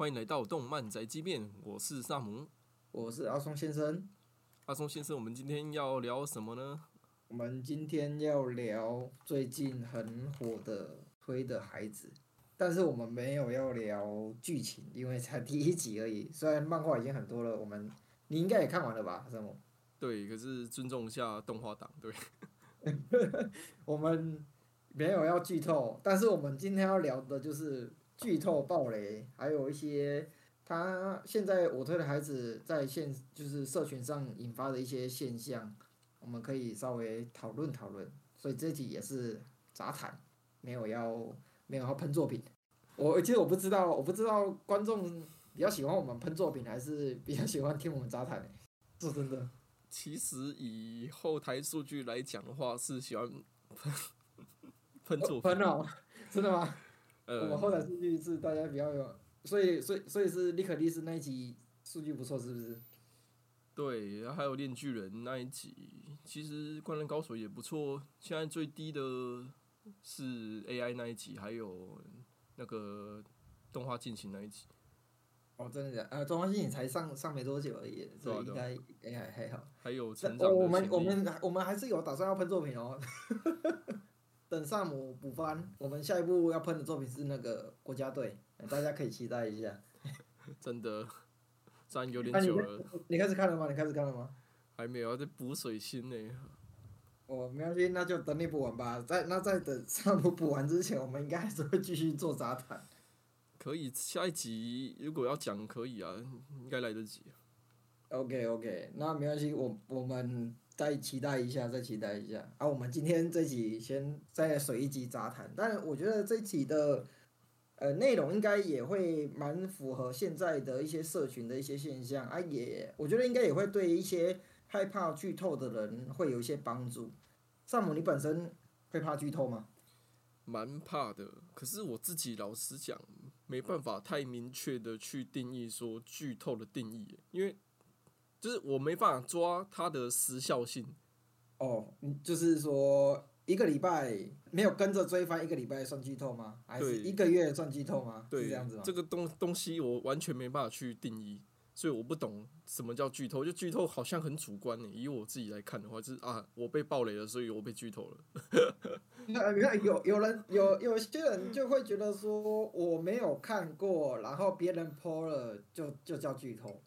欢迎来到动漫宅急便，我是萨姆。我是阿松先生。阿松先生，我们今天要聊什么呢？我们今天要聊最近很火的《推的孩子》，但是我们没有要聊剧情，因为才第一集而已。虽然漫画已经很多了，我们你应该也看完了吧，萨姆？对，可是尊重一下动画党，对。我们没有要剧透，但是我们今天要聊的就是剧透暴雷，还有一些他现在我推的孩子在线就是社群上引发的一些现象，我们可以稍微讨论讨论。所以这集也是杂谈，没有要没有要喷作品。我其实我不知道，我不知道观众比较喜欢我们喷作品，还是比较喜欢听我们杂谈。说真的。其实以后台数据来讲的话，是喜欢喷 喷作喷哦，真的吗？呃，我们后台数据是大家比较有，所以所以所以是利可利斯那一集数据不错，是不是？对，然后还有炼巨人那一集，其实灌篮高手也不错。现在最低的是 AI 那一集，还有那个动画进行那一集。哦，真的假？呃，动画进行才上上没多久而已，所以应该 AI 还好。还有成长我们我们我们还是有打算要喷作品哦。等萨姆补番，我们下一步要喷的作品是那个国家队，大家可以期待一下。真的，虽然有点久了。你开始看了吗？你开始看了吗？还没有，在补水星呢。哦，没关系，那就等你补完吧。在那在等萨姆补完之前，我们应该还是会继续做杂谈。可以，下一集如果要讲可以啊，应该来得及。OK OK，那没关系，我我们再期待一下，再期待一下。啊，我们今天这集先再水一集杂谈，但我觉得这集的呃内容应该也会蛮符合现在的一些社群的一些现象啊，也我觉得应该也会对一些害怕剧透的人会有一些帮助。萨姆，你本身会怕剧透吗？蛮怕的，可是我自己老实讲。没办法太明确的去定义说剧透的定义，因为就是我没办法抓它的时效性。哦，就是说一个礼拜没有跟着追番，一个礼拜算剧透吗？还是一个月算剧透吗？对，这样子吗？这个东东西我完全没办法去定义。所以我不懂什么叫剧透，就剧透好像很主观呢。以我自己来看的话，就是啊，我被暴雷了，所以我被剧透了。那你看，有有人有有些人就会觉得说，我没有看过，然后别人泼了，就就叫剧透。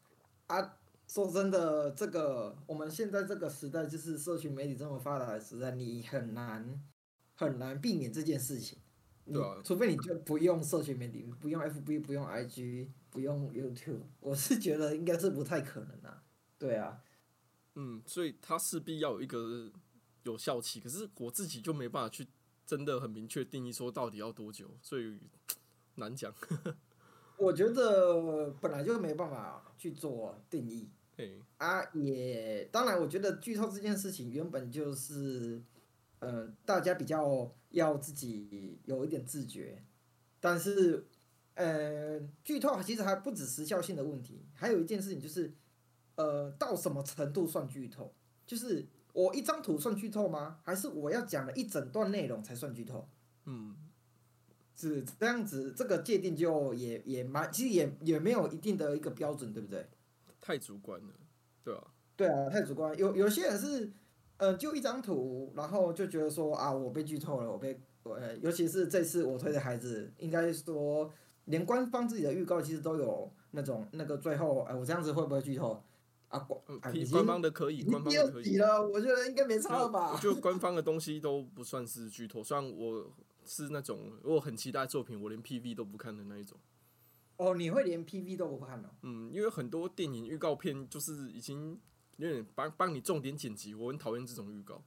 啊，说真的，这个我们现在这个时代，就是社群媒体这么发达的时代，你很难很难避免这件事情。对啊，除非你就不用社群媒体，不用 FB，不用 IG。不用 YouTube，我是觉得应该是不太可能啊。对啊，嗯，所以它势必要有一个有效期，可是我自己就没办法去真的很明确定义说到底要多久，所以 难讲。我觉得本来就没办法去做定义。对啊，也当然，我觉得剧透这件事情原本就是，嗯，大家比较要自己有一点自觉，但是。呃，剧透其实还不止时效性的问题，还有一件事情就是，呃，到什么程度算剧透？就是我一张图算剧透吗？还是我要讲了一整段内容才算剧透？嗯，是这样子，这个界定就也也蛮，其实也也没有一定的一个标准，对不对？太主观了，对啊，对啊，太主观。有有些人是，呃，就一张图，然后就觉得说啊，我被剧透了，我被，呃，尤其是这次我推的孩子，应该说。连官方自己的预告其实都有那种那个最后，哎，我这样子会不会剧透？啊，官官方的可以，官方的可以了，我觉得应该没差了吧？就官方的东西都不算是剧透，虽然我是那种我很期待作品，我连 PV 都不看的那一种。哦，你会连 PV 都不看哦？嗯，因为很多电影预告片就是已经有点帮帮你重点剪辑，我很讨厌这种预告。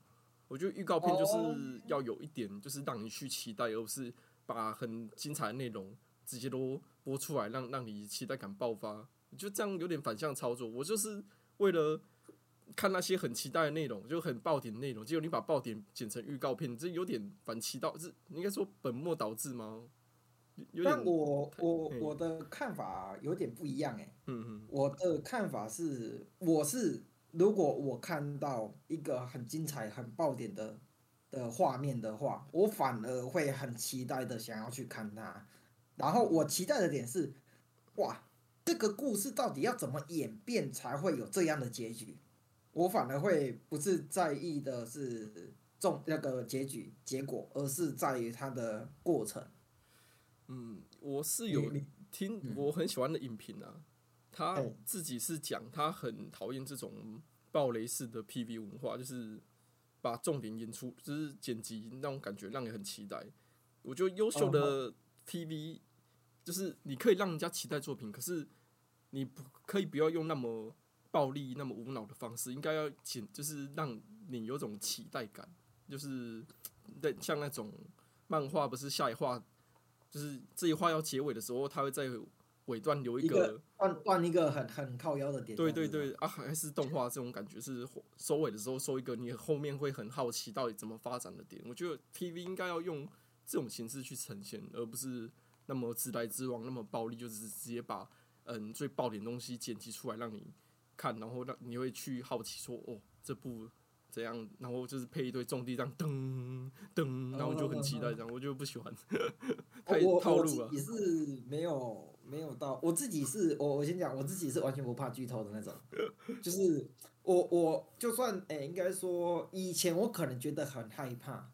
我觉得预告片就是要有一点，就是让你去期待，而不是把很精彩的内容。直接都播出来，让让你期待感爆发，就这样有点反向操作。我就是为了看那些很期待的内容，就很爆点的内容，结果你把爆点剪成预告片，这有点反其道，是应该说本末倒置吗？但我我我的看法有点不一样哎。嗯嗯。我的看法是，我是如果我看到一个很精彩、很爆点的的画面的话，我反而会很期待的想要去看它。然后我期待的点是，哇，这个故事到底要怎么演变才会有这样的结局？我反而会不是在意的是重那个结局结果，而是在于它的过程。嗯，我是有听我很喜欢的影评啊，他自己是讲他很讨厌这种暴雷式的 PV 文化，就是把重点演出，就是剪辑那种感觉，让人很期待。我觉得优秀的 PV 就是你可以让人家期待作品，可是你不可以不要用那么暴力、那么无脑的方式，应该要剪，就是让你有种期待感，就是 对像那种漫画，不是下一话。就是这一话要结尾的时候，他会在尾段留一个断断一个很很靠腰的点。对对对啊，还是动画这种感觉是收尾的时候收一个你后面会很好奇到底怎么发展的点。我觉得 TV 应该要用这种形式去呈现，而不是那么直来直往、那么暴力，就是直接把嗯最爆点东西剪辑出来让你看，然后让你会去好奇说哦这部。怎样，然后就是配一堆重地这样噔噔，然后就很期待这样，我就不喜欢，太套路了。我自己是没有没有到，我自己是我我先讲，我自己是完全不怕剧透的那种，就是我我就算哎，应该说以前我可能觉得很害怕，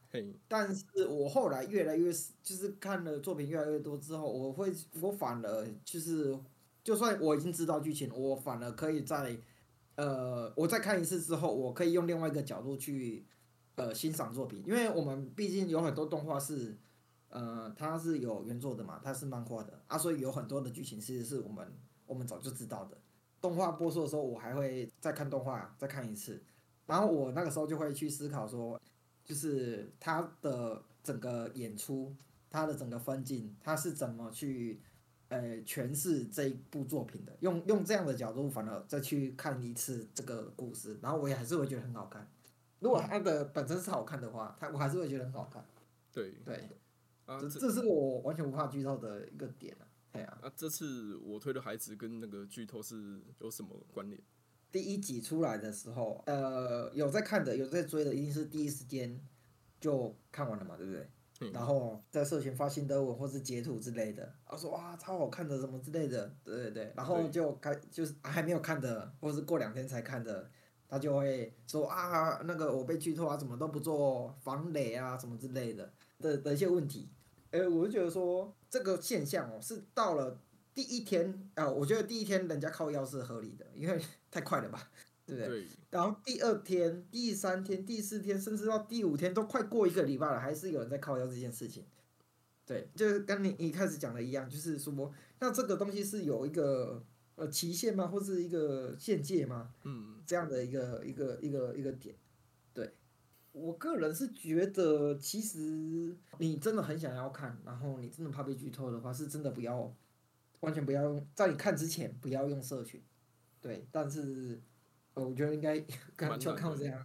但是我后来越来越就是看了作品越来越多之后，我会我反而就是就算我已经知道剧情，我反而可以在。呃，我再看一次之后，我可以用另外一个角度去呃欣赏作品，因为我们毕竟有很多动画是呃它是有原作的嘛，它是漫画的啊，所以有很多的剧情其实是我们我们早就知道的。动画播出的时候，我还会再看动画再看一次，然后我那个时候就会去思考说，就是它的整个演出，它的整个分镜，它是怎么去。呃，诠释这一部作品的，用用这样的角度，反而再去看一次这个故事，然后我也还是会觉得很好看。如果它的本身是好看的话，它我还是会觉得很好看。对对，啊这这是我完全不怕剧透的一个点啊。对啊。啊，这次我推的孩子跟那个剧透是有什么关联？第一集出来的时候，呃，有在看的，有在追的，一定是第一时间就看完了嘛，对不对？然后在社群发新的文或是截图之类的，我说哇超好看的什么之类的，对对对，然后就开就是还没有看的，或是过两天才看的，他就会说啊那个我被剧透啊，怎么都不做防雷啊什么之类的。的的一些问题，哎，我就觉得说这个现象哦是到了第一天啊，我觉得第一天人家靠腰是合理的，因为太快了吧。对不对？然后第二天、第三天、第四天，甚至到第五天，都快过一个礼拜了，还是有人在靠腰这件事情。对，就是跟你一开始讲的一样，就是说，那这个东西是有一个呃期限吗？或是一个限界吗？嗯，这样的一个一个一个一个点。对，我个人是觉得，其实你真的很想要看，然后你真的怕被剧透的话，是真的不要，完全不要用，在你看之前不要用社群。对，但是。哦，我觉得应该看就看这样，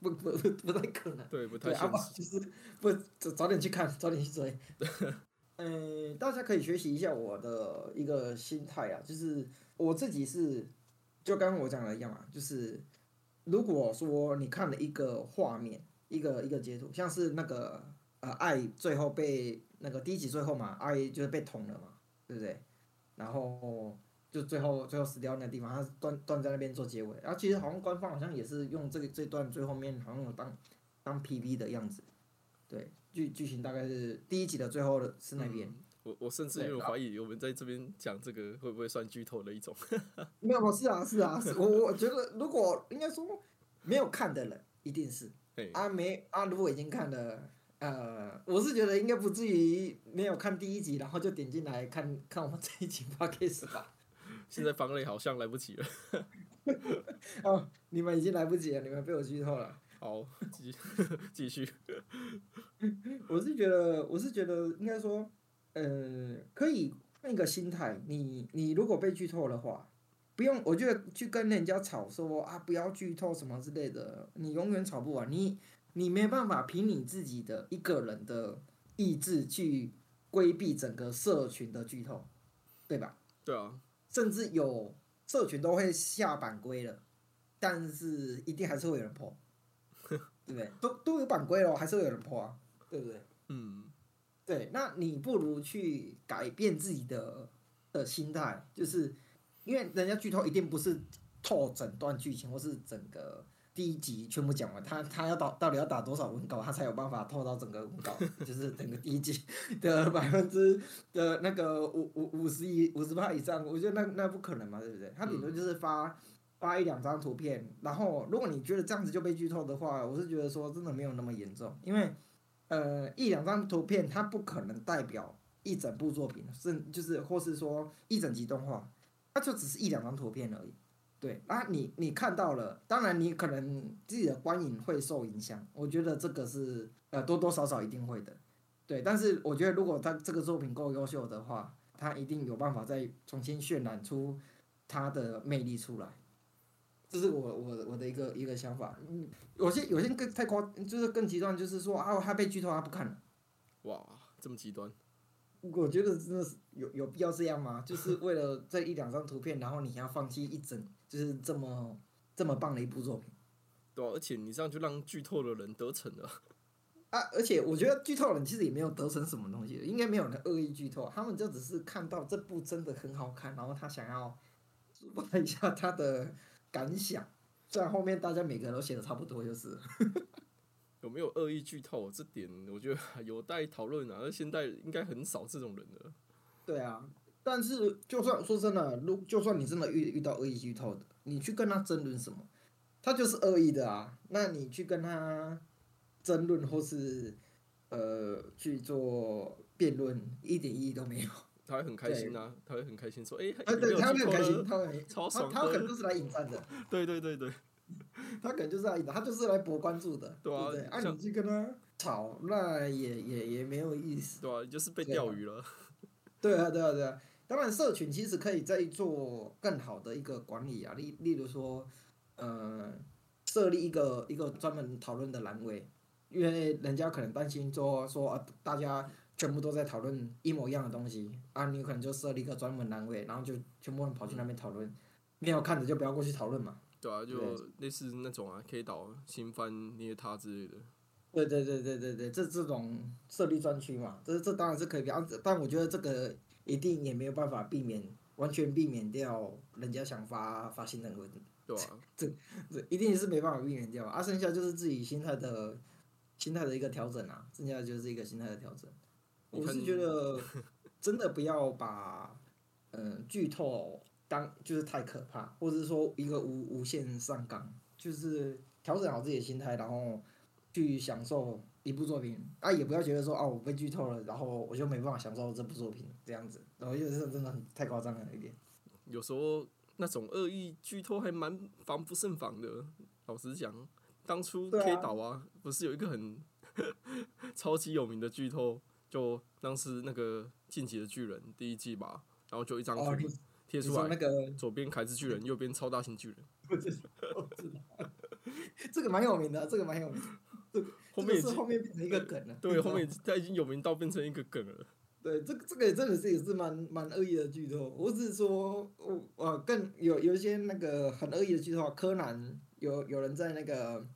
不不不不太可能。对，不太现实。就是不早早点去看，早点去追。嗯，大家可以学习一下我的一个心态啊，就是我自己是，就刚刚我讲的一样嘛，就是如果说你看了一个画面，一个一个截图，像是那个呃爱最后被那个第一集最后嘛，爱就是被捅了嘛，对不对？然后。就最后最后死掉那个地方，他断断在那边做结尾，然后其实好像官方好像也是用这个这段最后面好像有当当 PV 的样子，对剧剧情大概是第一集的最后的是那边。我我甚至有怀疑我们在这边讲这个会不会算剧透的一种？没有，是啊是啊，我我觉得如果应该说没有看的人一定是，啊没啊如果已经看了，呃我是觉得应该不至于没有看第一集然后就点进来看看我们这一集 podcast 吧。现在防雷好像来不及了。哦，你们已经来不及了，你们被我剧透了。好，继 继续。我是觉得，我是觉得，应该说，呃，可以换一个心态。你你如果被剧透的话，不用，我觉得去跟人家吵说啊，不要剧透什么之类的，你永远吵不完。你你没办法凭你自己的一个人的意志去规避整个社群的剧透，对吧？对啊。甚至有社群都会下版规了，但是一定还是会有人破，对不对？都都有版规了，还是会有人破啊，对不对？嗯，对，那你不如去改变自己的的的心态，就是因为人家剧透一定不是透整段剧情或是整个第一集全部讲完，他他要到到底要打多少文稿，他才有办法透到整个文稿，就是整个第一集的百分之的那个五五五十以五十八以上，我觉得那那不可能嘛，对不对？他顶多就是发。发一两张图片，然后如果你觉得这样子就被剧透的话，我是觉得说真的没有那么严重，因为呃一两张图片它不可能代表一整部作品，是就是或是说一整集动画，它就只是一两张图片而已。对，那你你看到了，当然你可能自己的观影会受影响，我觉得这个是呃多多少少一定会的。对，但是我觉得如果他这个作品够优秀的话，他一定有办法再重新渲染出他的魅力出来。这是我我我的一个一个想法，嗯，有些有些更太夸，就是更极端，就是说啊，他被剧透他不看了。哇，这么极端？我觉得真的是有有必要这样吗？就是为了这一两张图片，然后你要放弃一整，就是这么这么棒的一部作品。对啊，而且你这样就让剧透的人得逞了。啊，而且我觉得剧透人其实也没有得逞什么东西，应该没有人恶意剧透，他们就只是看到这部真的很好看，然后他想要抒发一下他的。感想，虽然后面大家每个人都写的差不多，就是 有没有恶意剧透这点，我觉得有待讨论啊。而现在应该很少这种人了。对啊，但是就算说真的，如就算你真的遇遇到恶意剧透的，你去跟他争论什么，他就是恶意的啊。那你去跟他争论或是呃去做辩论，一点意义都没有。他会很开心啊，他会很开心说：“哎，对，他会很开心，他会超爽。他可能就是来引战的。对对对对，他可能就是来引战，他就是来博关注的。对啊，啊，你去跟他吵，那也也也没有意思。对啊，就是被钓鱼了。对啊，对啊，对啊。当然，社群其实可以再做更好的一个管理啊，例例如说，呃，设立一个一个专门讨论的栏位，因为人家可能担心说说啊，大家。全部都在讨论一模一样的东西啊！你可能就设立一个专门栏位，然后就全部人跑去那边讨论，没有看的就不要过去讨论嘛。对啊，就类似那种啊，K 岛、新番、捏他之类的。对对对对对对，这这种设立专区嘛，这这当然是可以，但我觉得这个一定也没有办法避免，完全避免掉人家想发发新的文。对啊。这这一定是没办法避免掉，啊，剩下就是自己心态的心态的一个调整啊，剩下就是一个心态的调整。我是觉得，真的不要把嗯剧透当就是太可怕，或者是说一个无无限上纲，就是调整好自己的心态，然后去享受一部作品啊，也不要觉得说哦我被剧透了，然后我就没办法享受这部作品这样子，然后就是真的很太夸张了一点。有时候那种恶意剧透还蛮防不胜防的，老实讲，当初 K 岛啊，不是有一个很 超级有名的剧透？就当时那个《进击的巨人》第一季吧，然后就一张图贴出来，那个左边凯之巨人，右边超大型巨人。这个蛮有名的，这个蛮有名。这个后面是后面变成一个梗了。对，后面他已经有名到变成一个梗了。对，这个这个真的是也是蛮蛮恶意的剧透。我只是说，我我更有有一些那个很恶意的剧透。柯南有有人在那个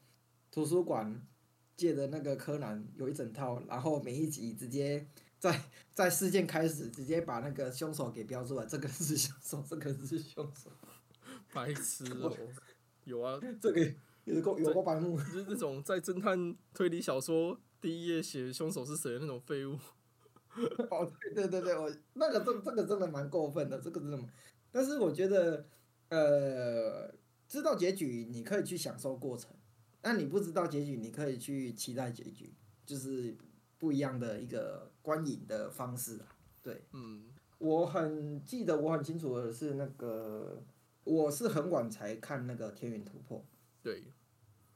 图书馆。借的那个柯南有一整套，然后每一集直接在在事件开始直接把那个凶手给标出来，这个是凶手，这个是凶手。白痴哦，有啊，这个有个有个白目，就是那种在侦探推理小说第一页写凶手是谁的那种废物。哦，对对对对，我那个这这个真的蛮过分的，这个真的。但是我觉得，呃，知道结局你可以去享受过程。那你不知道结局，你可以去期待结局，就是不一样的一个观影的方式啊。对，嗯，我很记得，我很清楚的是那个，我是很晚才看那个《天元突破》。对，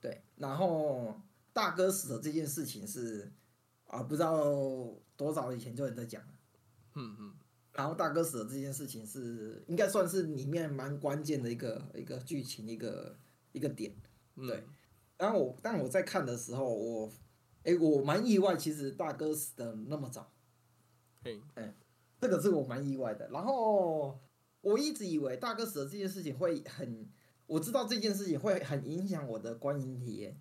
对，然后大哥死的这件事情是啊，不知道多早以前就有人在讲了。嗯嗯。然后大哥死的这件事情是应该算是里面蛮关键的一个一个剧情一个一个点，对。然后我，但我在看的时候，我，哎，我蛮意外，其实大哥死的那么早，嘿，哎，这个是我蛮意外的。然后我一直以为大哥死的这件事情会很，我知道这件事情会很影响我的观影体验，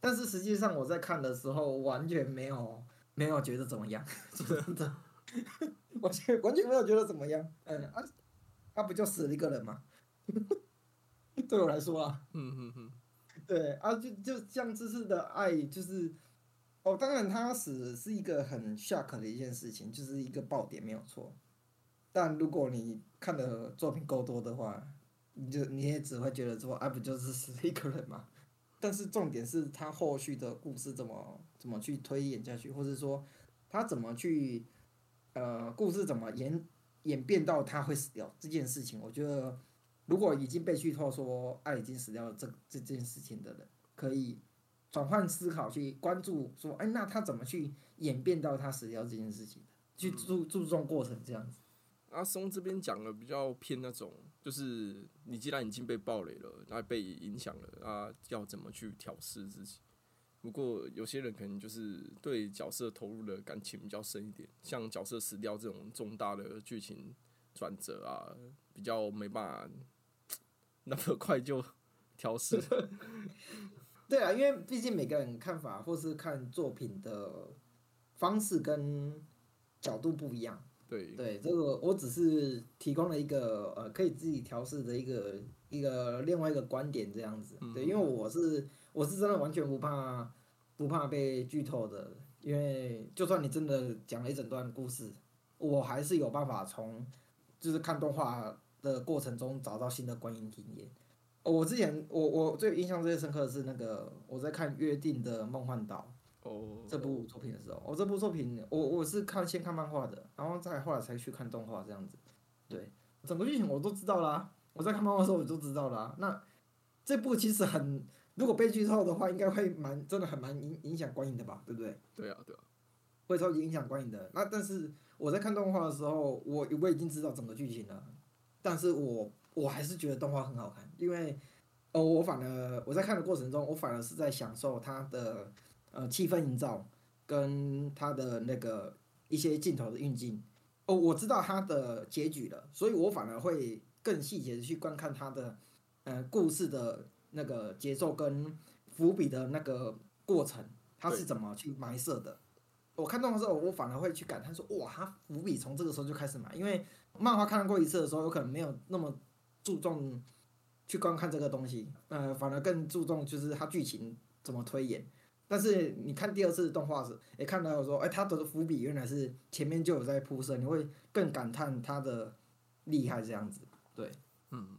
但是实际上我在看的时候完全没有没有觉得怎么样，真的。完全完全没有觉得怎么样。嗯啊，他不就死了一个人吗？对我来说啊，嗯嗯嗯，对啊，就就像这次的爱，就是哦，当然他死是一个很 shock 的一件事情，就是一个爆点没有错。但如果你看的作品够多的话，你就你也只会觉得说，啊，不 就是死一个人吗？但是重点是他后续的故事怎么怎么去推演下去，或者说他怎么去呃故事怎么演演变到他会死掉这件事情，我觉得如果已经被剧透说爱已经死掉了这这件事情的人，可以转换思考去关注说，哎，那他怎么去演变到他死掉这件事情去注注重过程这样子。阿松这边讲的比较偏那种，就是你既然已经被暴雷了，那被影响了啊，要怎么去调试自己？不过有些人可能就是对角色投入的感情比较深一点，像角色死掉这种重大的剧情转折啊，比较没办法 那么快就调试。对啊，因为毕竟每个人看法或是看作品的方式跟角度不一样。对对，这个我只是提供了一个呃可以自己调试的一个一个另外一个观点这样子。对，因为我是我是真的完全不怕不怕被剧透的，因为就算你真的讲了一整段故事，我还是有办法从就是看动画的过程中找到新的观影体验。我之前我我最印象最深刻的是那个我在看《约定的梦幻岛》。哦，这部作品的时候，我这部作品，我我是看先看漫画的，然后再后来才去看动画这样子。对，整个剧情我都知道啦。我在看漫画的时候我就知道啦。那这部其实很，如果被剧透的话，应该会蛮真的很蛮影影响观影的吧？对不对？对啊，对啊，会超级影响观影的。那但是我在看动画的时候，我我已经知道整个剧情了，但是我我还是觉得动画很好看，因为哦，我反而我在看的过程中，我反而是在享受它的。呃，气氛营造跟他的那个一些镜头的运镜，哦，我知道他的结局了，所以我反而会更细节的去观看他的，呃，故事的那个节奏跟伏笔的那个过程，他是怎么去埋设的。我看动画的时候，我反而会去感叹说，哇，他伏笔从这个时候就开始埋，因为漫画看过一次的时候，有可能没有那么注重去观看这个东西，呃，反而更注重就是它剧情怎么推演。但是你看第二次动画时，也看到说，哎，他的伏笔原来是前面就有在铺设，你会更感叹他的厉害这样子。对，嗯，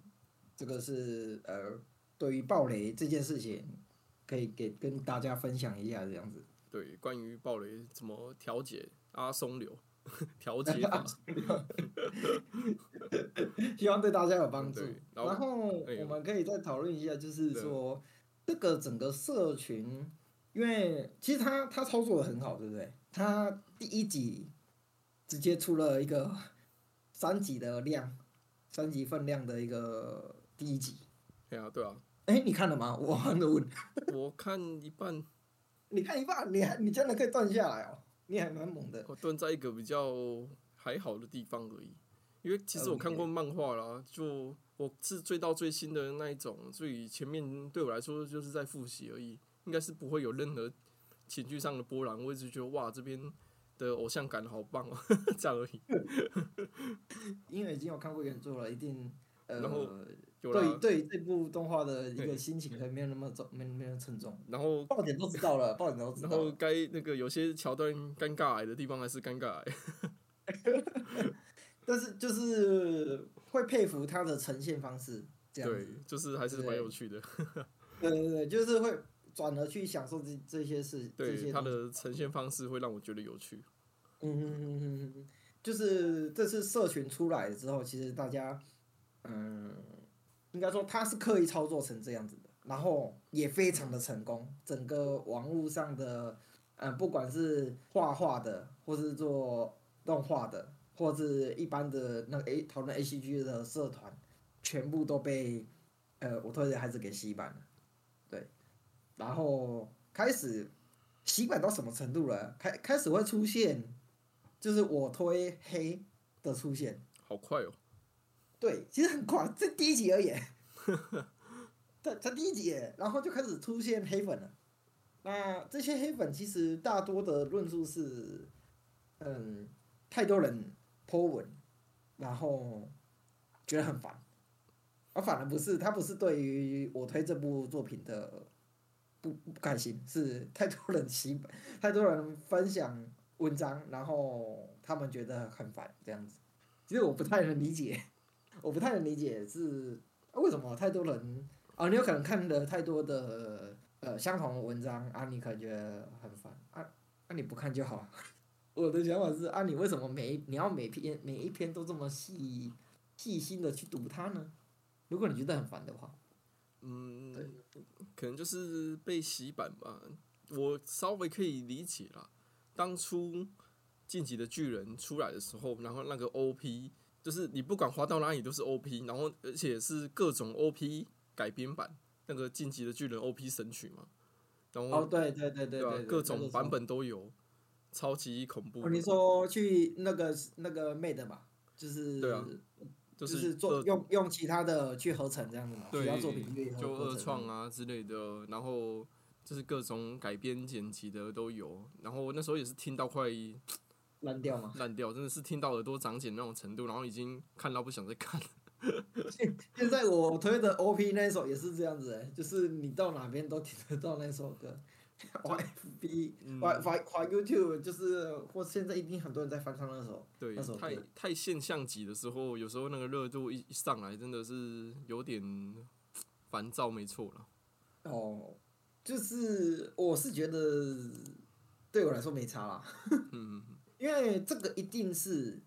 这个是呃，对于暴雷这件事情，可以给跟大家分享一下这样子。对，关于暴雷怎么调节阿松流 调节法，希望对大家有帮助。然后我们可以再讨论一下，就是说这个整个社群。因为其实他他操作的很好，对不对？他第一集直接出了一个三集的量，三集分量的一个第一集。对啊，对啊。哎，你看了吗？我很问。我看一半。你看一半，你还你真的可以断下来哦，你还蛮猛的。我断在一个比较还好的地方而已，因为其实我看过漫画啦，就我是追到最新的那一种，所以前面对我来说就是在复习而已。应该是不会有任何情绪上的波澜，我一直觉得哇，这边的偶像感好棒哦，这样而已。因为已经有看过原作了，一定呃，对对这部动画的一个心情可能没有那么重，没没有沉重。然后爆点都知道了，爆点都知道。然后该那个有些桥段尴尬癌的地方还是尴尬癌。但是就是会佩服他的呈现方式，这样对，就是还是蛮有趣的。对对对，就是会。转而去享受这这些事，对它的呈现方式会让我觉得有趣。嗯嗯嗯嗯嗯，就是这次社群出来之后，其实大家，嗯，应该说他是刻意操作成这样子的，然后也非常的成功。整个网络上的，嗯，不管是画画的，或是做动画的，或是一般的那个 A 讨论 A C G 的社团，全部都被呃我推的孩子给吸满了。然后开始洗版到什么程度了？开开始会出现，就是我推黑的出现。好快哦！对，其实很快，这第一集而已。这这第一集，然后就开始出现黑粉了。那这些黑粉其实大多的论述是，嗯，太多人 po 文，然后觉得很烦。而反而不是，他不是对于我推这部作品的不不开心，是太多人喜，太多人分享文章，然后他们觉得很烦这样子。其实我不太能理解，我不太能理解是为什么太多人啊，你有可能看的太多的呃相同的文章啊，你可能觉得很烦啊，那你不看就好。我的想法是啊，你为什么每你要每篇每一篇都这么细细心的去读它呢？如果你觉得很烦的话，嗯，可能就是被洗版吧。我稍微可以理解啦。当初《晋级的巨人》出来的时候，然后那个 OP 就是你不管滑到哪里都是 OP，然后而且是各种 OP 改编版，那个《晋级的巨人》OP 神曲嘛。然后哦，对对对对对，各种版本都有，超级恐怖。你说去那个那个 Made 吧，就是对啊。就是做用用其他的去合成这样子嘛，其他作品就二创啊之类的，然后就是各种改编剪辑的都有，然后那时候也是听到快烂掉嘛，烂掉，真的是听到耳朵长茧那种程度，然后已经看到不想再看。现现在我推的 OP 那首也是这样子哎，就是你到哪边都听得到那首歌。玩 FB，玩玩玩 YouTube，就是或现在一定很多人在翻唱那首，对，太太现象级的时候，有时候那个热度一一上来，真的是有点烦躁，没错了。哦，就是我是觉得对我来说没差啦，嗯，因为这个一定是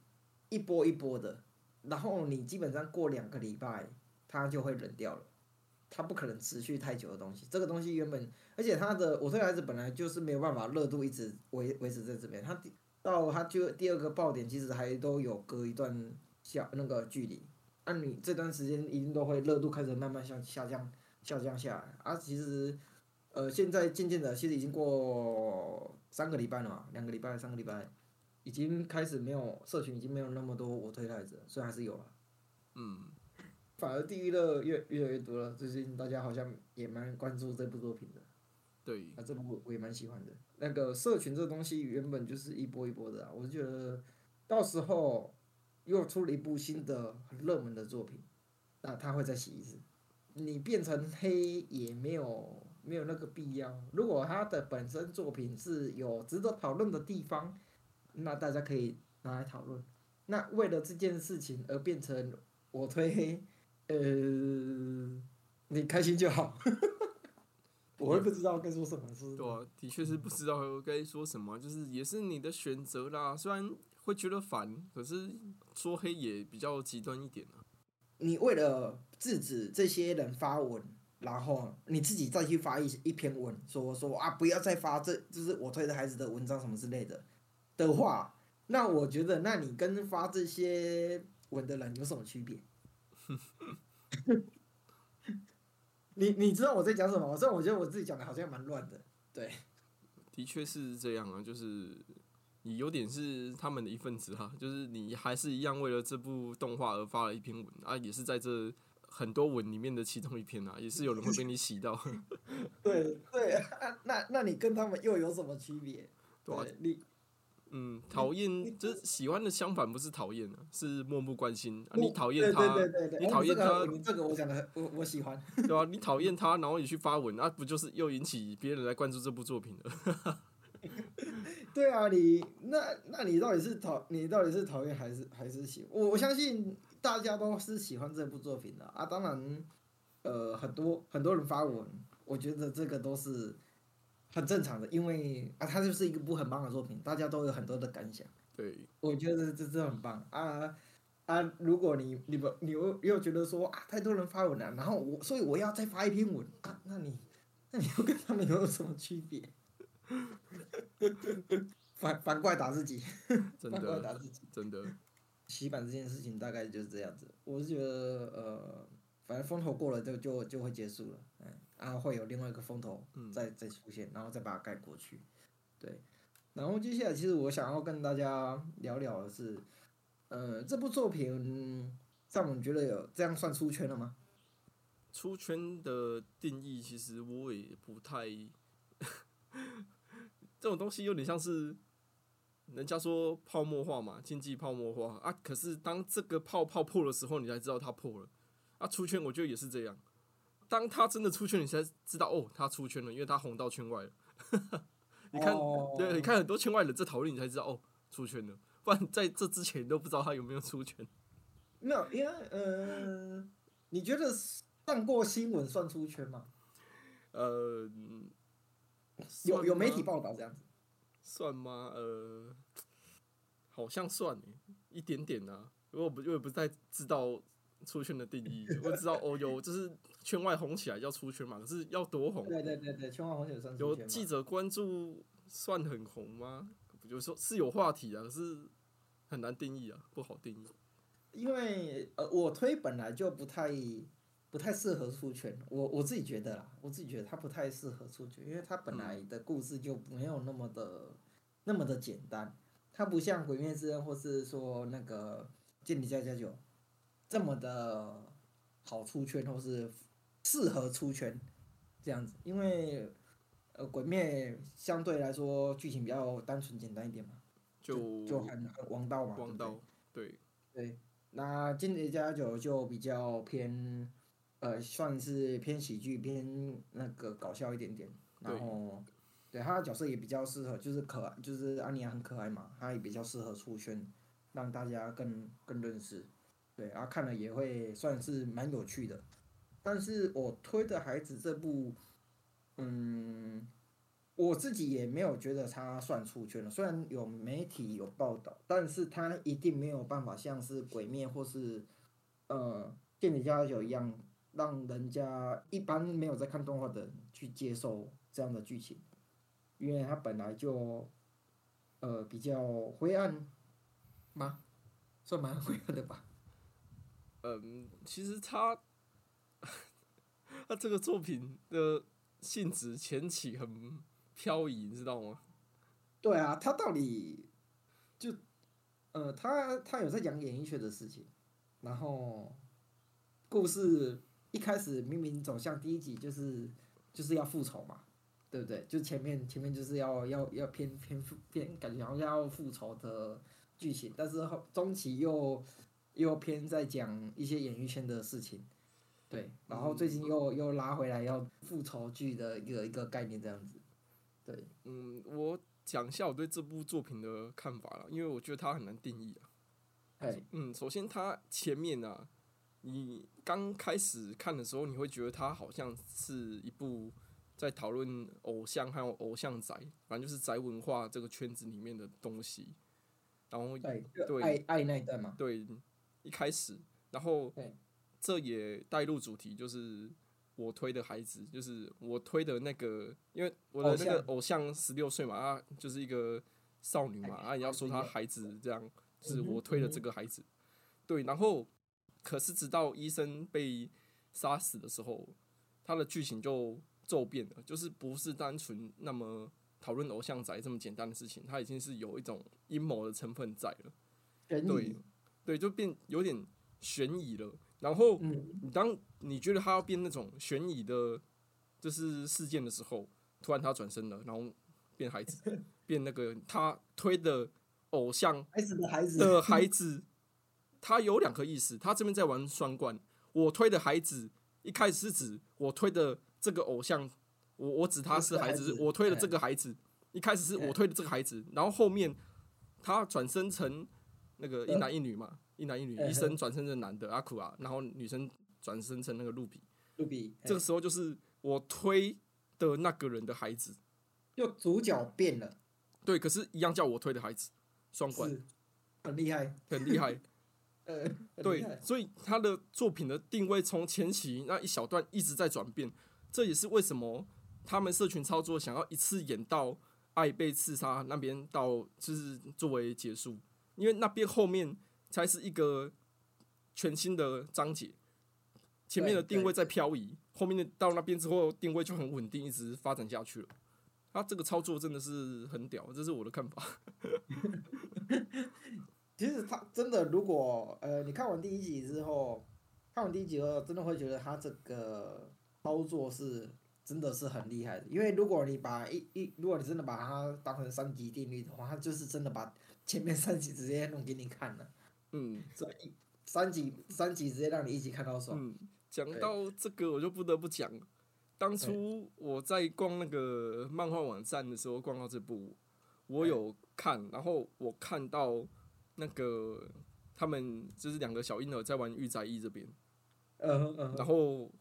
一波一波的，然后你基本上过两个礼拜，它就会冷掉了。它不可能持续太久的东西，这个东西原本，而且它的我这个孩子本来就是没有办法热度一直维维持在这边，它到它就第二个爆点其实还都有隔一段下那个距离，那你这段时间一定都会热度开始慢慢向下降下降下来，啊其实呃现在渐渐的其实已经过三个礼拜了嘛，两个礼拜三个礼拜，已经开始没有社群已经没有那么多我推孩子，虽然还是有了，嗯。反而地狱乐越越来越多了，最近大家好像也蛮关注这部作品的。对。啊，这部我也蛮喜欢的。那个社群这东西原本就是一波一波的啊，我就觉得到时候又出了一部新的很热门的作品，那他会再洗一次。你变成黑也没有没有那个必要。如果他的本身作品是有值得讨论的地方，那大家可以拿来讨论。那为了这件事情而变成我推黑。呃，你开心就好，我也不知道该说什么。是，对啊，的确是不知道该说什么，就是也是你的选择啦。虽然会觉得烦，可是说黑也比较极端一点啊。你为了制止这些人发文，然后你自己再去发一一篇文，说说啊，不要再发这就是我推的孩子的文章什么之类的的话，那我觉得，那你跟发这些文的人有什么区别？你你知道我在讲什么？虽然我觉得我自己讲的好像蛮乱的，对，的确是这样啊，就是你有点是他们的一份子哈，就是你还是一样为了这部动画而发了一篇文啊，也是在这很多文里面的其中一篇啊，也是有人会被你洗到，对 对，那那你跟他们又有什么区别？对，你。嗯，讨厌就是喜欢的相反，不是讨厌啊，是漠不关心。你讨厌他，你讨厌他，你这个我讲的，我我喜欢。对啊，你讨厌他，然后你去发文，那不就是又引起别人来关注这部作品了？对啊，你那那你到底是讨你到底是讨厌还是还是喜？我我相信大家都是喜欢这部作品的啊。当然，呃，很多很多人发文，我觉得这个都是。很正常的，因为啊，它就是一个部很棒的作品，大家都有很多的感想。对，我觉得这这很棒啊啊！如果你你不你又又觉得说啊，太多人发文了，然后我所以我要再发一篇文啊，那你那你又跟他们有什么区别？反反过来打自己，反过来打自己，真的。洗版这件事情大概就是这样子，我是觉得呃，反正风头过了就就就会结束了，嗯。然后会有另外一个风头再再出现，然后再把它盖过去，对。然后接下来，其实我想要跟大家聊聊的是，呃，这部作品，在我们觉得有这样算出圈了吗？出圈的定义，其实我也不太，这种东西有点像是人家说泡沫化嘛，经济泡沫化啊。可是当这个泡泡破的时候，你才知道它破了。啊，出圈我觉得也是这样。当他真的出圈，你才知道哦，他出圈了，因为他红到圈外了。你看，对，你看很多圈外人在讨论，你才知道哦，出圈了。不然在这之前都不知道他有没有出圈。没有，因为呃，你觉得上过新闻算出圈吗？呃，有有媒体报道这样子，算吗？呃，好像算一点点啊。因为我不，因为不太知道出圈的定义。我知道哦，有就是圈外红起来叫出圈嘛，可是要多红？对对对对，圈外红起来算有记者关注算很红吗？有时候是有话题啊，可是很难定义啊，不好定义。因为呃，我推本来就不太不太适合出圈，我我自己觉得啦，我自己觉得它不太适合出圈，因为它本来的故事就没有那么的那么的简单，它不像《鬼灭之刃》或是说那个《间谍加加九》这么的好出圈，或是适合出圈这样子，因为呃，《鬼灭》相对来说剧情比较单纯简单一点嘛，就就很王道嘛，王道，对对。那《间谍加九》就比较偏，呃，算是偏喜剧，偏那个搞笑一点点。然后，对他的角色也比较适合，就是可爱，就是安妮亚很可爱嘛，他也比较适合出圈，让大家更更认识。对，然后看了也会算是蛮有趣的。但是我推的孩子这部，嗯。我自己也没有觉得他算出圈了，虽然有媒体有报道，但是他一定没有办法像是《鬼灭》或是呃《间谍加九》一样，让人家一般没有在看动画的人去接受这样的剧情，因为他本来就呃比较灰暗吗？算蛮 灰暗的吧。嗯，其实他他这个作品的性质前期很。漂移，你知道吗？对啊，他到底就呃，他他有在讲演艺圈的事情，然后故事一开始明明走向第一集就是就是要复仇嘛，对不对？就前面前面就是要要要偏偏偏感觉好像要复仇的剧情，但是后中期又又偏在讲一些演艺圈的事情，对，然后最近又又拉回来要复仇剧的一个一个概念这样子。对，嗯，我讲一下我对这部作品的看法了，因为我觉得它很难定义啊。嗯，首先它前面啊，你刚开始看的时候，你会觉得它好像是一部在讨论偶像还有偶像宅，反正就是宅文化这个圈子里面的东西。然后对爱爱那一段嘛，对，一开始，然后这也带入主题就是。我推的孩子就是我推的那个，因为我的那个偶像十六岁嘛，啊，就是一个少女嘛，啊，你要说她孩子这样，就是我推的这个孩子，对，然后可是直到医生被杀死的时候，他的剧情就骤变了，就是不是单纯那么讨论偶像宅这么简单的事情，他已经是有一种阴谋的成分在了，对，对，就变有点悬疑了。然后，你当你觉得他要变那种悬疑的，就是事件的时候，突然他转身了，然后变孩子，变那个他推的偶像孩子的孩子的孩子，他有两个意思。他这边在玩双关。我推的孩子一开始是指我推的这个偶像，我我指他是孩子，我推的这个孩子一开始是我推的这个孩子，然后后面他转身成那个一男一女嘛。一男一女，医生转身成男的阿苦啊，然后女生转身成那个露比。露比，这个时候就是我推的那个人的孩子，就主角变了。对，可是，一样叫我推的孩子，双关，很厉害，很厉害。呃，对，所以他的作品的定位从前期那一小段一直在转变，这也是为什么他们社群操作想要一次演到爱被刺杀那边到，就是作为结束，因为那边后面。才是一个全新的章节，前面的定位在漂移，后面的到那边之后定位就很稳定，一直发展下去了。他这个操作真的是很屌，这是我的看法。其实他真的，如果呃你看完第一集之后，看完第一集后，真的会觉得他这个操作是真的是很厉害的。因为如果你把一一，如果你真的把它当成三级定律的话，他就是真的把前面三集直接弄给你看了。嗯，三集三集直接让你一起看到爽。嗯，讲到这个，我就不得不讲，当初我在逛那个漫画网站的时候，逛到这部，我有看，然后我看到那个他们就是两个小婴儿在玩御宅一这边，嗯嗯，然后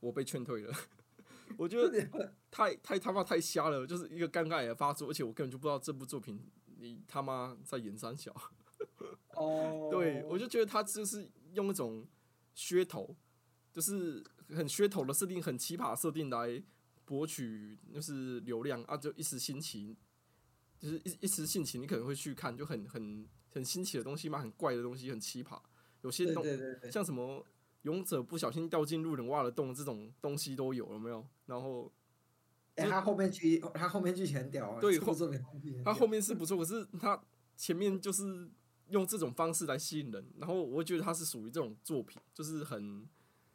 我被劝退了。我觉得太太他妈太瞎了，就是一个尴尬也发作，而且我根本就不知道这部作品你他妈在演三小。哦，对我就觉得他就是用那种噱头，就是很噱头的设定，很奇葩设定来博取就是流量啊，就一时兴起，就是一一时兴起，你可能会去看，就很很很新奇的东西嘛，很怪的东西，很奇葩，有些东对对对，像什么勇者不小心掉进路人挖了洞这种东西都有，有没有？然后哎，他后面剧，他后面剧情很屌啊，对后面他后面是不错，可是他前面就是。用这种方式来吸引人，然后我会觉得它是属于这种作品，就是很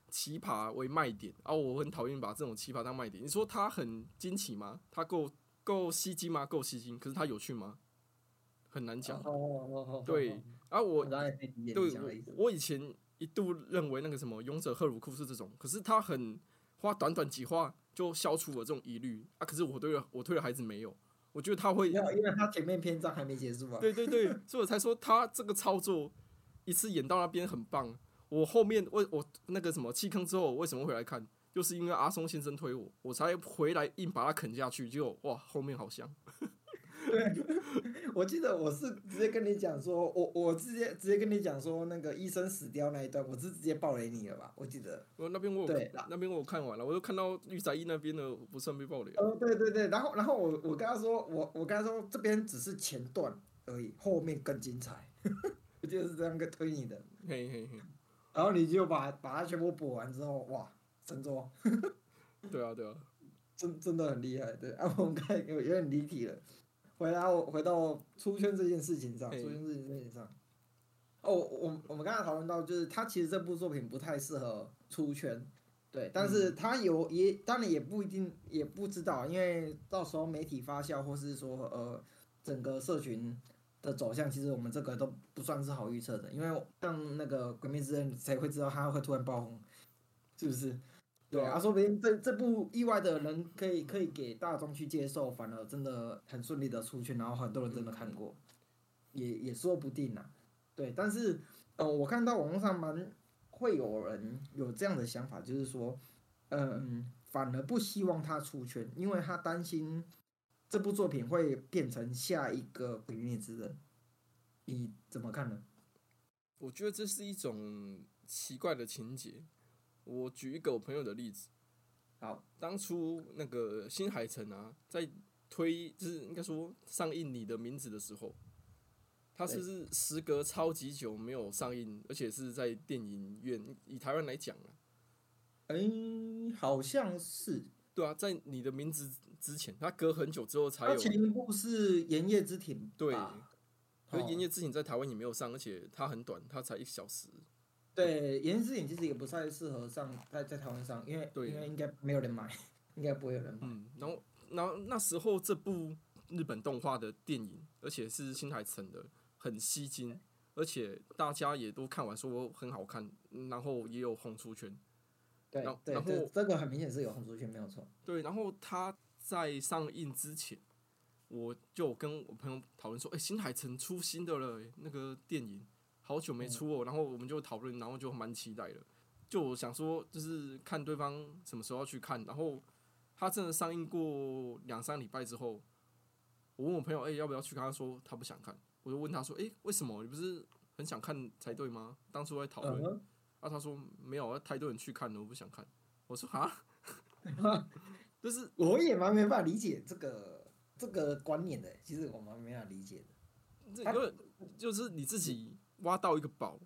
奇葩为卖点，然后我很讨厌把这种奇葩当卖点。你说它很惊奇吗？它够够吸睛吗？够吸睛，可是它有趣吗？很难讲。对，啊我对，我以前一度认为那个什么勇者赫鲁库是这种，可是他很花短短几话就消除了这种疑虑啊。可是我对了，我推的孩子没有。我觉得他会，因为他前面篇章还没结束啊。对对对，所以我才说他这个操作一次演到那边很棒。我后面为我那个什么弃坑之后，为什么回来看？就是因为阿松先生推我，我才回来硬把它啃下去。结果哇，后面好香。对，我记得我是直接跟你讲说，我我直接直接跟你讲说，那个医生死掉那一段，我是直接爆雷你了吧？我记得。我那边我对，那边我看完了，我都看到玉仔一那边的不算被爆雷。哦，对对对，然后然后我我跟他说，我我跟他说这边只是前段而已，后面更精彩。我就是这样个推你的。嘿嘿嘿。然后你就把把它全部补完之后，哇，神作。对啊对啊，真真的很厉害。对啊，我们看有有点离题了。回来，我回到出圈这件事情上，出圈这件事情上。哦，我我们刚才讨论到，就是他其实这部作品不太适合出圈，对，但是他有也当然也不一定也不知道，因为到时候媒体发酵或是说呃整个社群的走向，其实我们这个都不算是好预测的，因为像那个鬼灭之刃，谁会知道他会突然爆红，是不是？对啊，说不定这这部意外的人可以可以给大众去接受，反而真的很顺利的出去，然后很多人真的看过，也也说不定呐。对，但是呃，我看到网络上蛮会有人有这样的想法，就是说，嗯，反而不希望他出圈，因为他担心这部作品会变成下一个鬼灭之刃。你怎么看呢？我觉得这是一种奇怪的情节。我举一个我朋友的例子，好，当初那个新海诚啊，在推就是应该说上映你的名字的时候，他是是时隔超级久没有上映，而且是在电影院。以台湾来讲啊，嗯，好像是，对啊，在你的名字之前，他隔很久之后才有。前一部是《炎夜之庭》，对，所以《炎夜之庭》在台湾也没有上，而且它很短，它才一小时。对，言之影其实也不太适合上在在台湾上，因为因为应该没有人买，应该不会有人买。嗯，然后然后那时候这部日本动画的电影，而且是新海诚的，很吸睛，而且大家也都看完说很好看，然后也有红出圈。对，然后这个很明显是有红出圈，没有错。对，然后他在上映之前，我就跟我朋友讨论说，哎，新海诚出新的了，那个电影。好久没出哦，然后我们就讨论，然后就蛮期待的。就我想说，就是看对方什么时候要去看。然后他真的上映过两三礼拜之后，我问我朋友，哎，要不要去看？他说他不想看。我就问他说，哎，为什么？你不是很想看才对吗？当初在讨论。啊，他说没有，太多人去看了，我不想看。我说哈，就是我也蛮没办法理解这个这个观念的。其实我蛮没办法理解的。这个就是你自己。挖到一个宝，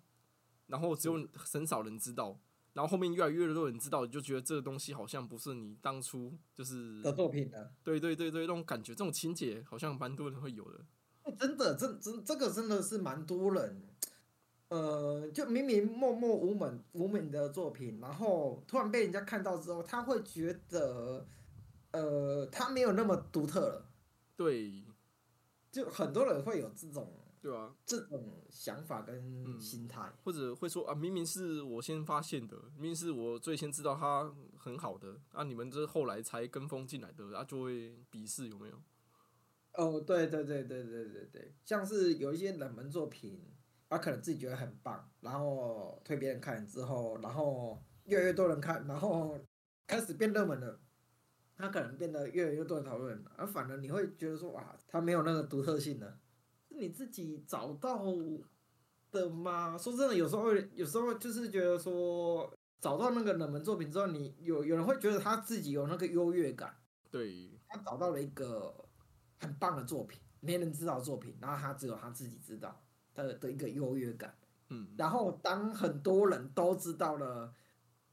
然后只有很少人知道，然后后面越来越多人知道，你就觉得这个东西好像不是你当初就是的作品的。对对对对，那种感觉，这种情节好像蛮多人会有的。真的，真真这个真的是蛮多人，呃，就明明默默无闻无名的作品，然后突然被人家看到之后，他会觉得呃，他没有那么独特了。对，就很多人会有这种对啊，这种想法跟心态，或者会说啊，明明是我先发现的，明明是我最先知道他很好的，啊，你们这后来才跟风进来的，啊，就会鄙视有没有？哦，对对对对对对对，像是有一些冷门作品，他可能自己觉得很棒，然后推别人看之后，然后越来越多人看，然后开始变热门了，他可能变得越来越多人讨论，而反而你会觉得说哇，他没有那个独特性了，是你自己找到的吗？说真的，有时候有时候就是觉得说找到那个冷门作品之后，你有有人会觉得他自己有那个优越感，对，他找到了一个。很棒的作品，没人知道作品，然后他只有他自己知道的的一个优越感。嗯，然后当很多人都知道了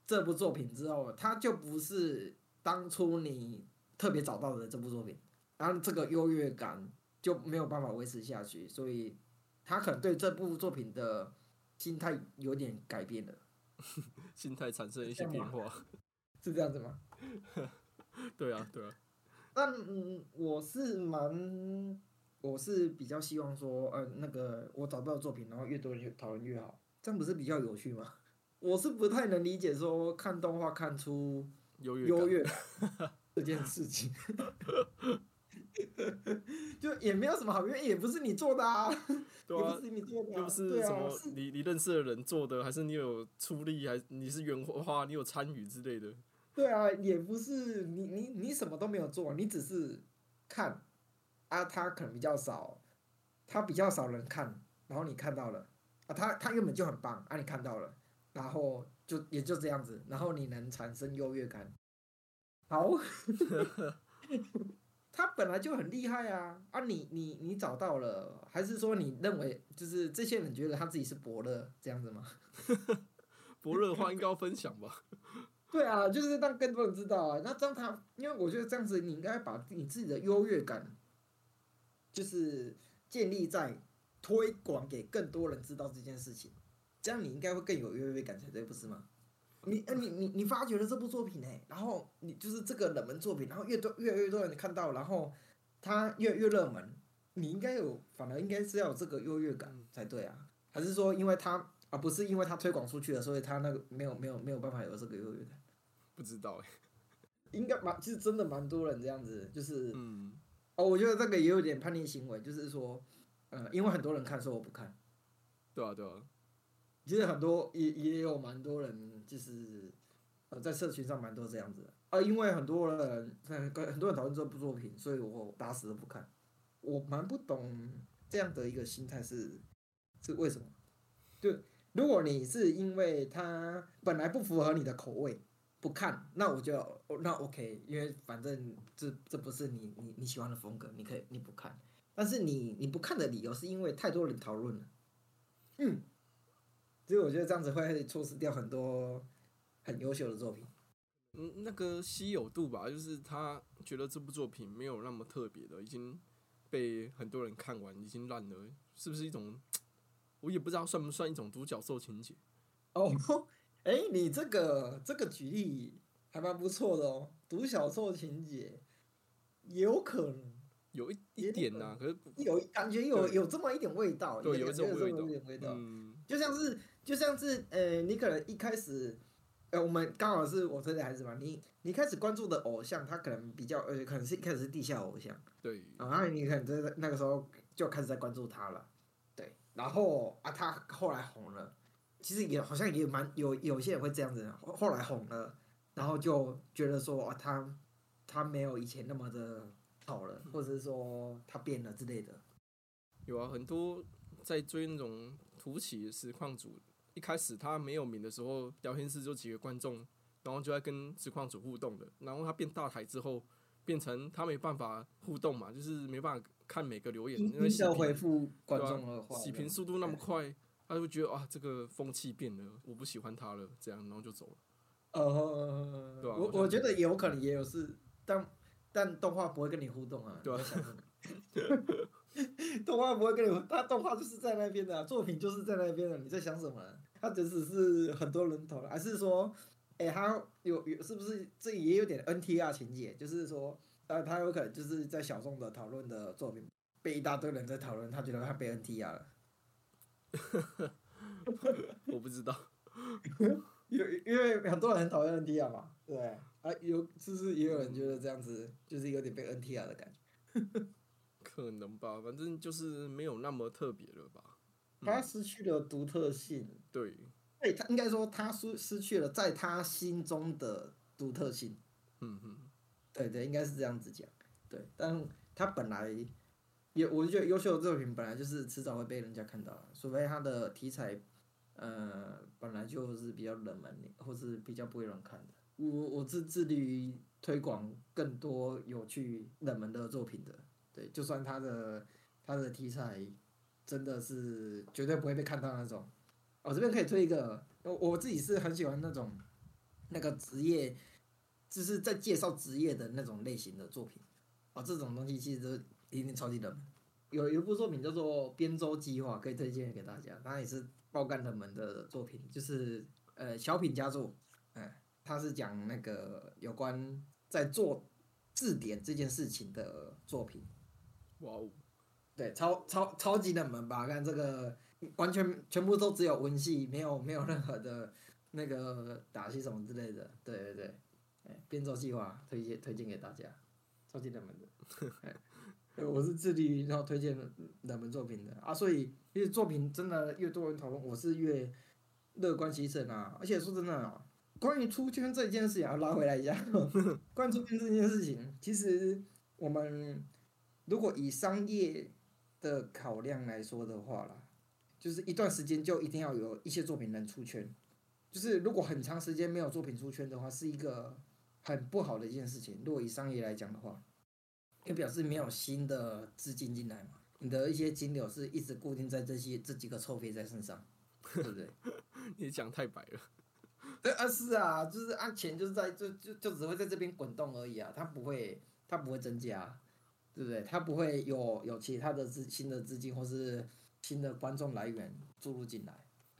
这部作品之后，他就不是当初你特别找到的这部作品，然后这个优越感就没有办法维持下去，所以他可能对这部作品的心态有点改变了，心态产生一些变化，是这样子吗？对啊，对啊。但嗯，我是蛮，我是比较希望说，呃，那个我找到的作品，然后越多人越讨论越好，这样不是比较有趣吗？我是不太能理解说看动画看出优越优越这件事情，就也没有什么好，因为也不是你做的啊，对啊，不是你做的，又不是什么你你认识的人做的，还是你有出力，还你是原话，你有参与之类的。对啊，也不是你你你什么都没有做，你只是看，啊，他可能比较少，他比较少人看，然后你看到了，啊，他他原本就很棒，啊，你看到了，然后就也就这样子，然后你能产生优越感，好，他本来就很厉害啊，啊，你你你找到了，还是说你认为就是这些人觉得他自己是伯乐这样子吗？伯乐的话应该要分享吧。对啊，就是让更多人知道啊。那这样他，因为我觉得这样子，你应该把你自己的优越感，就是建立在推广给更多人知道这件事情，这样你应该会更有优越感才对，不是吗？你，呃，你你你发掘了这部作品呢，然后你就是这个冷门作品，然后越多越来越多人看到，然后它越越热门，你应该有，反而应该是要有这个优越感才对啊？还是说因为它？而不是因为它推广出去了，所以它那个没有没有没有办法有这个优越感。不知道哎，应该蛮，其实真的蛮多人这样子，就是，嗯，哦，我觉得这个也有点叛逆行为，就是说，呃，因为很多人看，所以我不看。对啊，对啊。其实很多也也有蛮多人，就是呃，在社群上蛮多这样子的啊，因为很多人很很多人讨论这部作品，所以我打死都不看。我蛮不懂这样的一个心态是是为什么？就。如果你是因为它本来不符合你的口味不看，那我就那 OK，因为反正这这不是你你你喜欢的风格，你可以你不看。但是你你不看的理由是因为太多人讨论了，嗯，所以我觉得这样子会错失掉很多很优秀的作品。嗯，那个稀有度吧，就是他觉得这部作品没有那么特别的，已经被很多人看完，已经烂了，是不是一种？我也不知道算不算一种独角兽情节。哦，哎，你这个这个举例还蛮不错的哦，独角兽情节，有可能有一一点呐，可是有感觉有有这么一点味道，对，有这么一点味道，嗯，就像是就像是呃，你可能一开始，呃，我们刚好是我推的孩子嘛，你你开始关注的偶像，他可能比较呃，可能是一开始是地下偶像，对，然后你可能在那个时候就开始在关注他了。对然后啊，他后来红了，其实也好像也蛮有有些人会这样子，后来红了，然后就觉得说啊，他他没有以前那么的好了，或者是说他变了之类的。有啊，很多在追那种土起实况组，一开始他没有名的时候，聊天室就几个观众，然后就在跟实况组互动的，然后他变大台之后。变成他没办法互动嘛，就是没办法看每个留言，因为要回复观众的话，洗屏速度那么快，他就觉得啊，这个风气变了，我不喜欢他了，这样然后就走了。呃，对吧我我觉得有可能也有是，但但动画不会跟你互动啊。对啊。动画不会跟你，他动画就是在那边的，作品就是在那边的，你在想什么？他只是是很多人投，还是说？哎、他有有是不是这也有点 NTR 情节？就是说，呃，他有可能就是在小众的讨论的作品被一大堆人在讨论，他觉得他被 NTR 了。我不知道。因为因为很多人很讨厌 NTR 嘛，对啊，有就是也有人觉得这样子就是有点被 NTR 的感觉？可能吧，反正就是没有那么特别了吧。他失去了独特性，对，对他应该说他失失去了在他心中的独特性。嗯嗯，对对，应该是这样子讲。对，但他本来也，我就觉得优秀的作品本来就是迟早会被人家看到，除非他的题材，呃，本来就是比较冷门，或是比较不会有人看的。我我是致力于推广更多有趣冷门的作品的。对，就算他的他的题材真的是绝对不会被看到那种。我、这边可以推一个，我我自己是很喜欢那种那个职业。就是在介绍职业的那种类型的作品，啊，这种东西其实都一定超级冷门。有一部作品叫做《边州计划》，可以推荐给大家，当然也是爆干冷门的作品，就是呃小品佳作，哎，它是讲那个有关在做字典这件事情的作品。哇哦，对，超超超级冷门吧？看这个完全全部都只有文戏，没有没有任何的那个打戏什么之类的。对对对。哎，边州计划推荐推荐给大家，超级冷门的。哎，我是致力于然后推荐冷门作品的啊，所以因为作品真的越多人讨论，我是越乐观其成啊。而且说真的啊，关于出圈这件事情，要拉回来一下。关于出圈这件事情，其实我们如果以商业的考量来说的话啦，就是一段时间就一定要有一些作品能出圈。就是如果很长时间没有作品出圈的话，是一个。很不好的一件事情。如果以商业来讲的话，也表示没有新的资金进来嘛，你的一些金流是一直固定在这些这几个臭肥在身上，对不对？你讲太白了。对啊，是啊，就是啊钱就是在就就就只会在这边滚动而已啊，它不会它不会增加，对不对？他不会有有其他的资新的资金或是新的观众来源注入进来。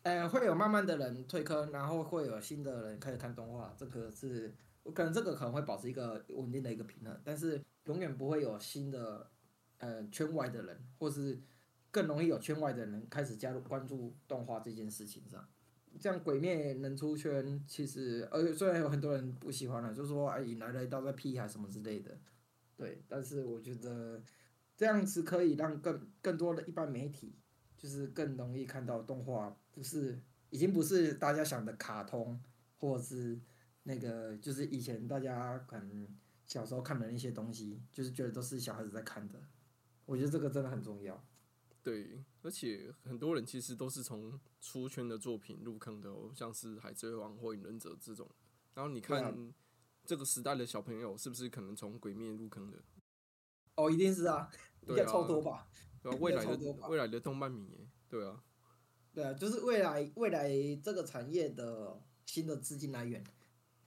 呃，会有慢慢的人退坑，然后会有新的人开始看动画，这个是我。可能这个可能会保持一个稳定的一个平衡，但是永远不会有新的呃圈外的人，或是更容易有圈外的人开始加入关注动画这件事情上。这样鬼灭能出圈，其实呃虽然有很多人不喜欢了，就说哎来了一刀在屁还什么之类的，对，但是我觉得这样子可以让更更多的一般媒体，就是更容易看到动画，不是已经不是大家想的卡通，或者是。那个就是以前大家可能小时候看的那些东西，就是觉得都是小孩子在看的。我觉得这个真的很重要。对，而且很多人其实都是从出圈的作品入坑的哦，像是《海贼王》或《火影忍者》这种。然后你看这个时代的小朋友是不是可能从《鬼灭》入坑的？哦，一定是啊，应该超多吧？对啊，未来的未来的动漫迷，对啊，对啊，就是未来未来这个产业的新的资金来源。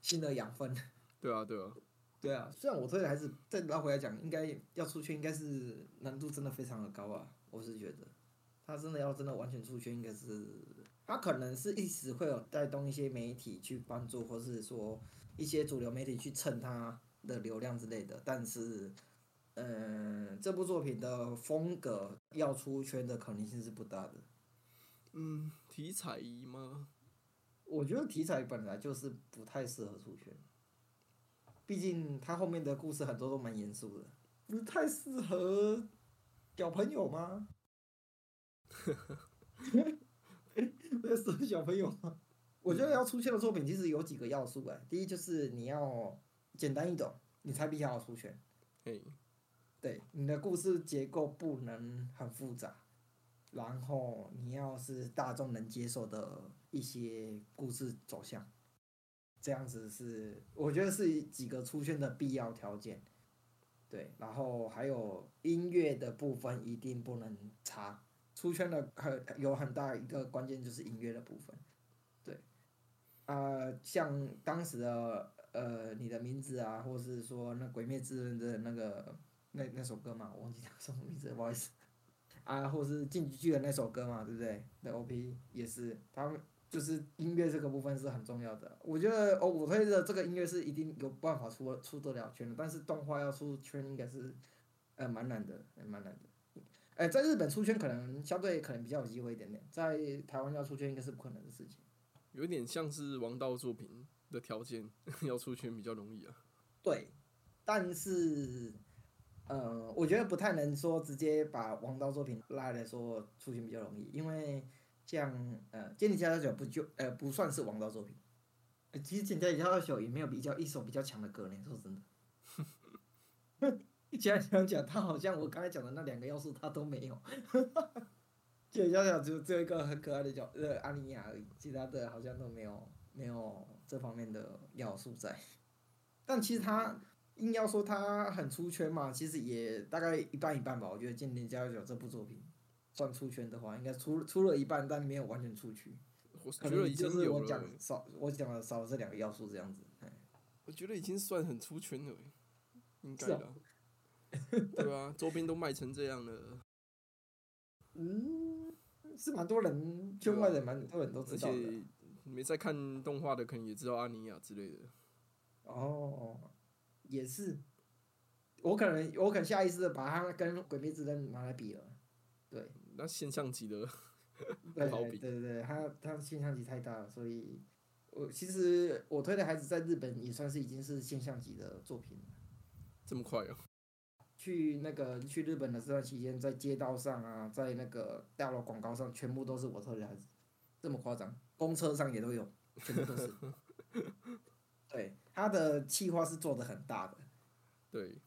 新的养分，对啊，对啊，对啊。虽然我推的还是再拉回来讲，应该要出圈，应该是难度真的非常的高啊。我是觉得，他真的要真的完全出圈，应该是他可能是一时会有带动一些媒体去帮助，或是说一些主流媒体去蹭他的流量之类的。但是，嗯，这部作品的风格要出圈的可能性是不大的。嗯，题材吗？我觉得题材本来就是不太适合出圈，毕竟他后面的故事很多都蛮严肃的，不太适合小朋友吗？呵呵，适合小朋友吗？我觉得要出圈的作品其实有几个要素哎，第一就是你要简单易懂，你才比较好出圈。对，你的故事结构不能很复杂。然后你要是大众能接受的一些故事走向，这样子是我觉得是几个出圈的必要条件，对。然后还有音乐的部分一定不能差，出圈的很有很大一个关键就是音乐的部分，对。啊，像当时的呃你的名字啊，或是说那鬼灭之刃的那个那那首歌嘛，我忘记叫什么名字，不好意思。啊，或是进击巨人那首歌嘛，对不对？那 OP 也是，他们就是音乐这个部分是很重要的。我觉得哦，我推的这个音乐是一定有办法出出得了圈的，但是动画要出圈应该是呃蛮难的，蛮难的。哎，在日本出圈可能相对可能比较有机会一点点，在台湾要出圈应该是不可能的事情。有点像是王道作品的条件，要出圈比较容易啊。对，但是呃，我觉得不太能说直接把王道作品拉来说出圈比较容易，因为像呃《剑尼加加酒》不就呃不算是王道作品。其实《剑尼加加酒》也没有比较一首比较强的歌呢，说真的。既然想讲，他好像我刚才讲的那两个要素他都没有。就想想，只只有一个很可爱的角，呃，阿尼亚而已，其他的好像都没有没有这方面的要素在。但其实他硬要说他很出圈嘛，其实也大概一半一半吧。我觉得《间谍加九》这部作品算出圈的话，应该出出了一半，但没有完全出去。我觉得已经是我讲少，我讲了少了这两个要素这样子。我觉得已经算很出圈了，应该的。对啊，周边都卖成这样了。嗯，是蛮多人，圈外人蛮多人都知道的。没在看动画的，可能也知道阿尼亚之类的。哦，也是。我可能，我可能下意识的把它跟《鬼灭之刃》拿来比了。对。那现象级的不 好比。对对对，它它现象级太大了，所以我其实我推的孩子在日本也算是已经是现象级的作品了。这么快啊！去那个去日本的这段期间，在街道上啊，在那个大楼广告上，全部都是我特的孩子，这么夸张？公车上也都有，全部都是。对，他的企划是做的很大的。对，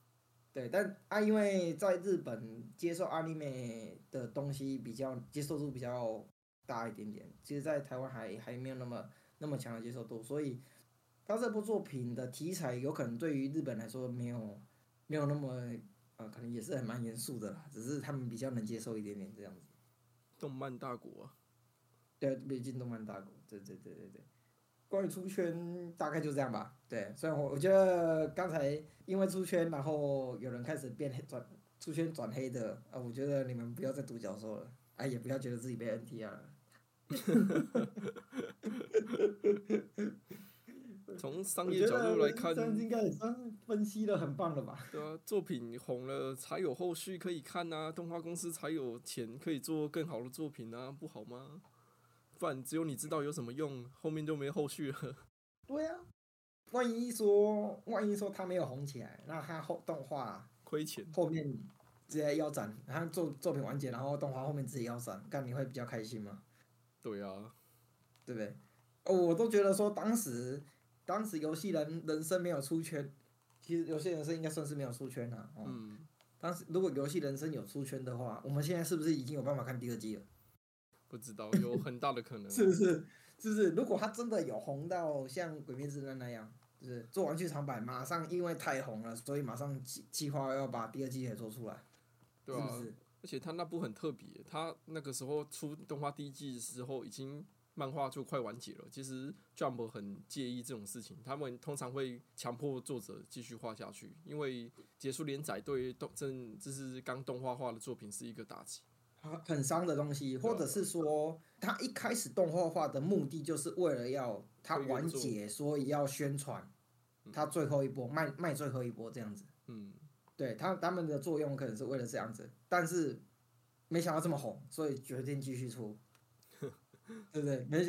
对，但啊，因为在日本接受阿尼美的东西比较接受度比较大一点点，其实，在台湾还还没有那么那么强的接受度，所以他这部作品的题材有可能对于日本来说没有没有那么。啊，可能也是很蛮严肃的啦，只是他们比较能接受一点点这样子。动漫大国啊。对，北京动漫大国，对对对对对。关于出圈，大概就这样吧。对，虽然我我觉得刚才因为出圈，然后有人开始变黑转出圈转黑的啊，我觉得你们不要再独角兽了，哎，也不要觉得自己被 NTR 了。从商业角度来看，应该也算分析的很棒了吧？对啊，作品红了才有后续可以看啊，动画公司才有钱可以做更好的作品啊，不好吗？不然只有你知道有什么用，后面就没后续了。对啊，万一说万一说他没有红起来，那他后动画亏钱，后面直接腰斩，他作作品完结，然后动画后面自己腰斩，干你会比较开心吗？对啊，对不对？哦，我都觉得说当时。当时游戏人人生没有出圈，其实游戏人生应该算是没有出圈了。嗯。当时如果游戏人生有出圈的话，我们现在是不是已经有办法看第二季了？不知道，有很大的可能。是 不是？是不是？如果他真的有红到像《鬼灭之刃》那样，就是做完剧场版，马上因为太红了，所以马上计计划要把第二季也做出来。对啊。而且他那部很特别，他那个时候出动画第一季的时候已经。漫画就快完结了，其实 Jump 很介意这种事情，他们通常会强迫作者继续画下去，因为结束连载对动这这是刚动画化的作品是一个打击，很伤的东西，或者是说他一开始动画化的目的就是为了要他完结，所以要宣传他最后一波卖卖最后一波这样子，嗯，对他他们的作用可能是为了这样子，但是没想到这么红，所以决定继续出。对不对？没，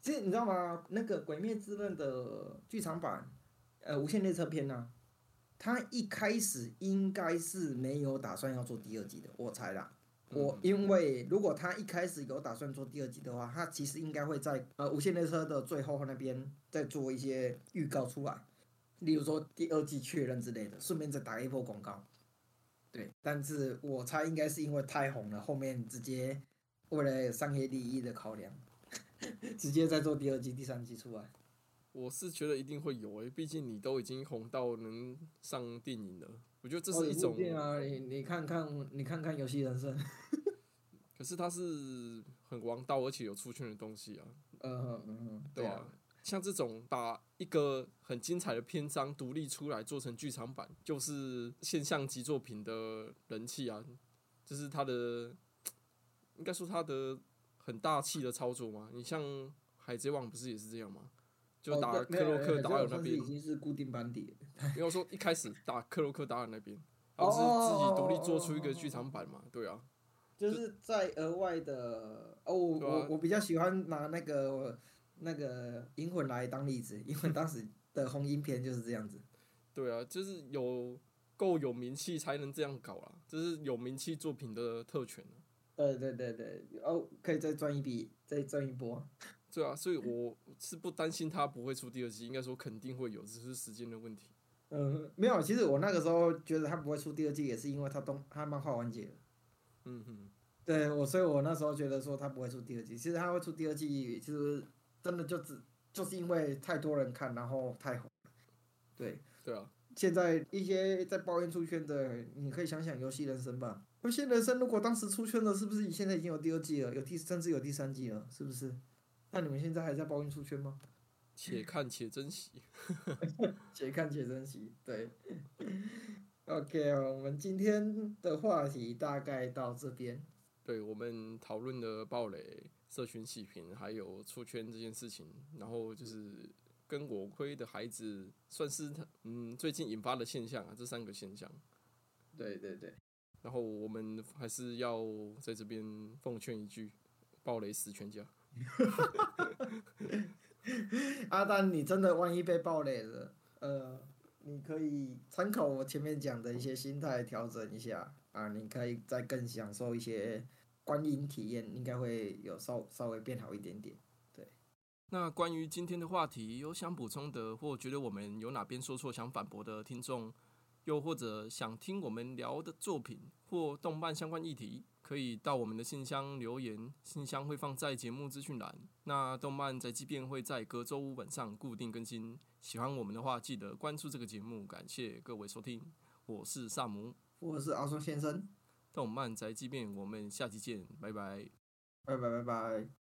其实你知道吗？那个《鬼灭之刃》的剧场版，呃，《无限列车篇》呢，它一开始应该是没有打算要做第二季的，我猜啦。我因为如果他一开始有打算做第二季的话，他其实应该会在呃《无限列车》的最后那边再做一些预告出来，例如说第二季确认之类的，顺便再打一波广告。对，但是我猜应该是因为太红了，后面直接。为了商业利益的考量，直接再做第二季、第三季出来。我是觉得一定会有诶，毕竟你都已经红到能上电影了，我觉得这是一种。啊，你你看看，你看看《游戏人生》。可是它是很王道而且有出圈的东西啊。嗯嗯嗯。对啊。像这种把一个很精彩的篇章独立出来做成剧场版，就是现象级作品的人气啊，就是它的。应该说他的很大气的操作嘛，你像《海贼王不是也是这样吗？就哦打克洛克达尔那边已，经是固定班底了。没有说一开始打克洛克达尔那边，哦他是自己独立做出一个剧场版嘛？对啊，就是在额外的哦，我啊我我比较喜欢拿那个那个银魂来当例子，因为当时的红樱篇就是这样子。对啊，就是有够有名气才能这样搞啦，这是有名气作品的特权啊对对对对，哦，可以再赚一笔，再赚一波。对啊，所以我是不担心他不会出第二季，应该说肯定会有，只是时间的问题。嗯，没有，其实我那个时候觉得他不会出第二季，也是因为他动他漫画完结了。嗯哼，对我，所以我那时候觉得说他不会出第二季。其实他会出第二季，其实真的就只就是因为太多人看，然后太红。对，对啊，现在一些在抱怨出圈的，你可以想想游戏人生吧。游戏人生如果当时出圈了，是不是现在已经有第二季了？有第甚至有第三季了，是不是？那你们现在还在抱怨出圈吗？且看且珍惜。且看且珍惜。对，OK，我们今天的话题大概到这边。对我们讨论的暴雷、社群细评，还有出圈这件事情，然后就是跟我亏的孩子，算是他嗯最近引发的现象啊，这三个现象。对对对，然后我们还是要在这边奉劝一句：暴雷死全家。阿丹，你真的万一被暴雷了，呃，你可以参考我前面讲的一些心态调整一下啊，你可以再更享受一些观影体验，应该会有稍稍微变好一点点。那关于今天的话题，有想补充的，或觉得我们有哪边说错想反驳的听众，又或者想听我们聊的作品或动漫相关议题，可以到我们的信箱留言，信箱会放在节目资讯栏。那动漫宅急便会在隔周五晚上固定更新，喜欢我们的话，记得关注这个节目。感谢各位收听，我是萨姆，我是阿松先生，动漫宅急便，我们下期见，拜拜。拜拜拜拜。